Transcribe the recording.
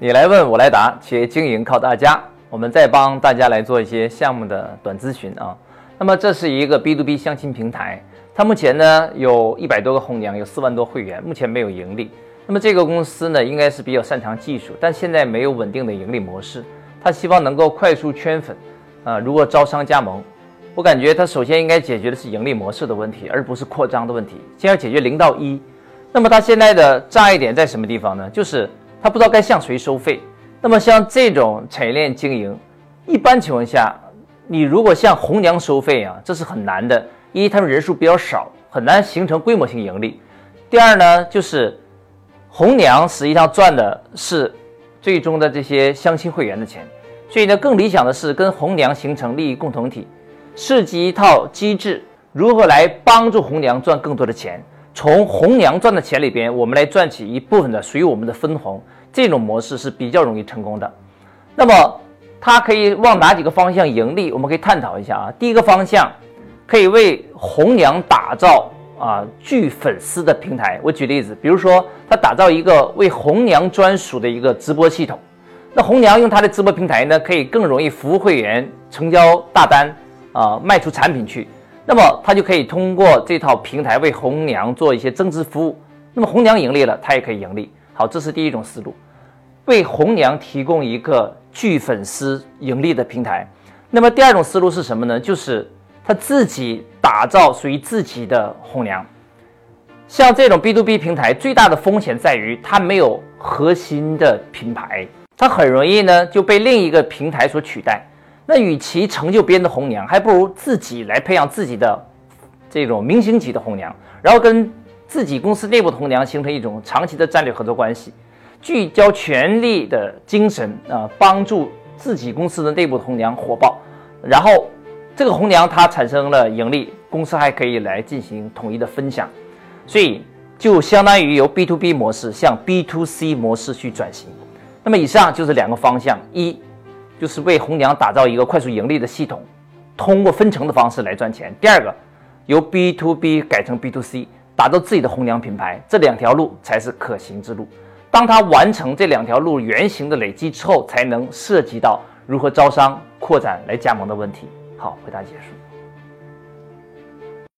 你来问我来答，企业经营靠大家。我们再帮大家来做一些项目的短咨询啊。那么这是一个 B to B 相亲平台，它目前呢有一百多个红娘，有四万多会员，目前没有盈利。那么这个公司呢应该是比较擅长技术，但现在没有稳定的盈利模式。他希望能够快速圈粉啊，如果招商加盟，我感觉他首先应该解决的是盈利模式的问题，而不是扩张的问题。先要解决零到一。那么他现在的障碍点在什么地方呢？就是他不知道该向谁收费。那么像这种产业链经营，一般情况下。你如果向红娘收费啊，这是很难的。一，他们人数比较少，很难形成规模性盈利。第二呢，就是红娘实际上赚的是最终的这些相亲会员的钱。所以呢，更理想的是跟红娘形成利益共同体，设计一套机制，如何来帮助红娘赚更多的钱？从红娘赚的钱里边，我们来赚取一部分的属于我们的分红。这种模式是比较容易成功的。那么。它可以往哪几个方向盈利？我们可以探讨一下啊。第一个方向，可以为红娘打造啊聚粉丝的平台。我举例子，比如说，他打造一个为红娘专属的一个直播系统，那红娘用他的直播平台呢，可以更容易服务会员成交大单啊，卖出产品去。那么他就可以通过这套平台为红娘做一些增值服务。那么红娘盈利了，他也可以盈利。好，这是第一种思路，为红娘提供一个。聚粉丝盈利的平台，那么第二种思路是什么呢？就是他自己打造属于自己的红娘。像这种 B to B 平台，最大的风险在于它没有核心的品牌，它很容易呢就被另一个平台所取代。那与其成就别人的红娘，还不如自己来培养自己的这种明星级的红娘，然后跟自己公司内部的红娘形成一种长期的战略合作关系。聚焦全力的精神啊，帮助自己公司的内部红娘火爆，然后这个红娘它产生了盈利，公司还可以来进行统一的分享，所以就相当于由 B to B 模式向 B to C 模式去转型。那么以上就是两个方向：一就是为红娘打造一个快速盈利的系统，通过分成的方式来赚钱；第二个由 B to B 改成 B to C，打造自己的红娘品牌。这两条路才是可行之路。当他完成这两条路原型的累积之后，才能涉及到如何招商扩展来加盟的问题。好，回答结束。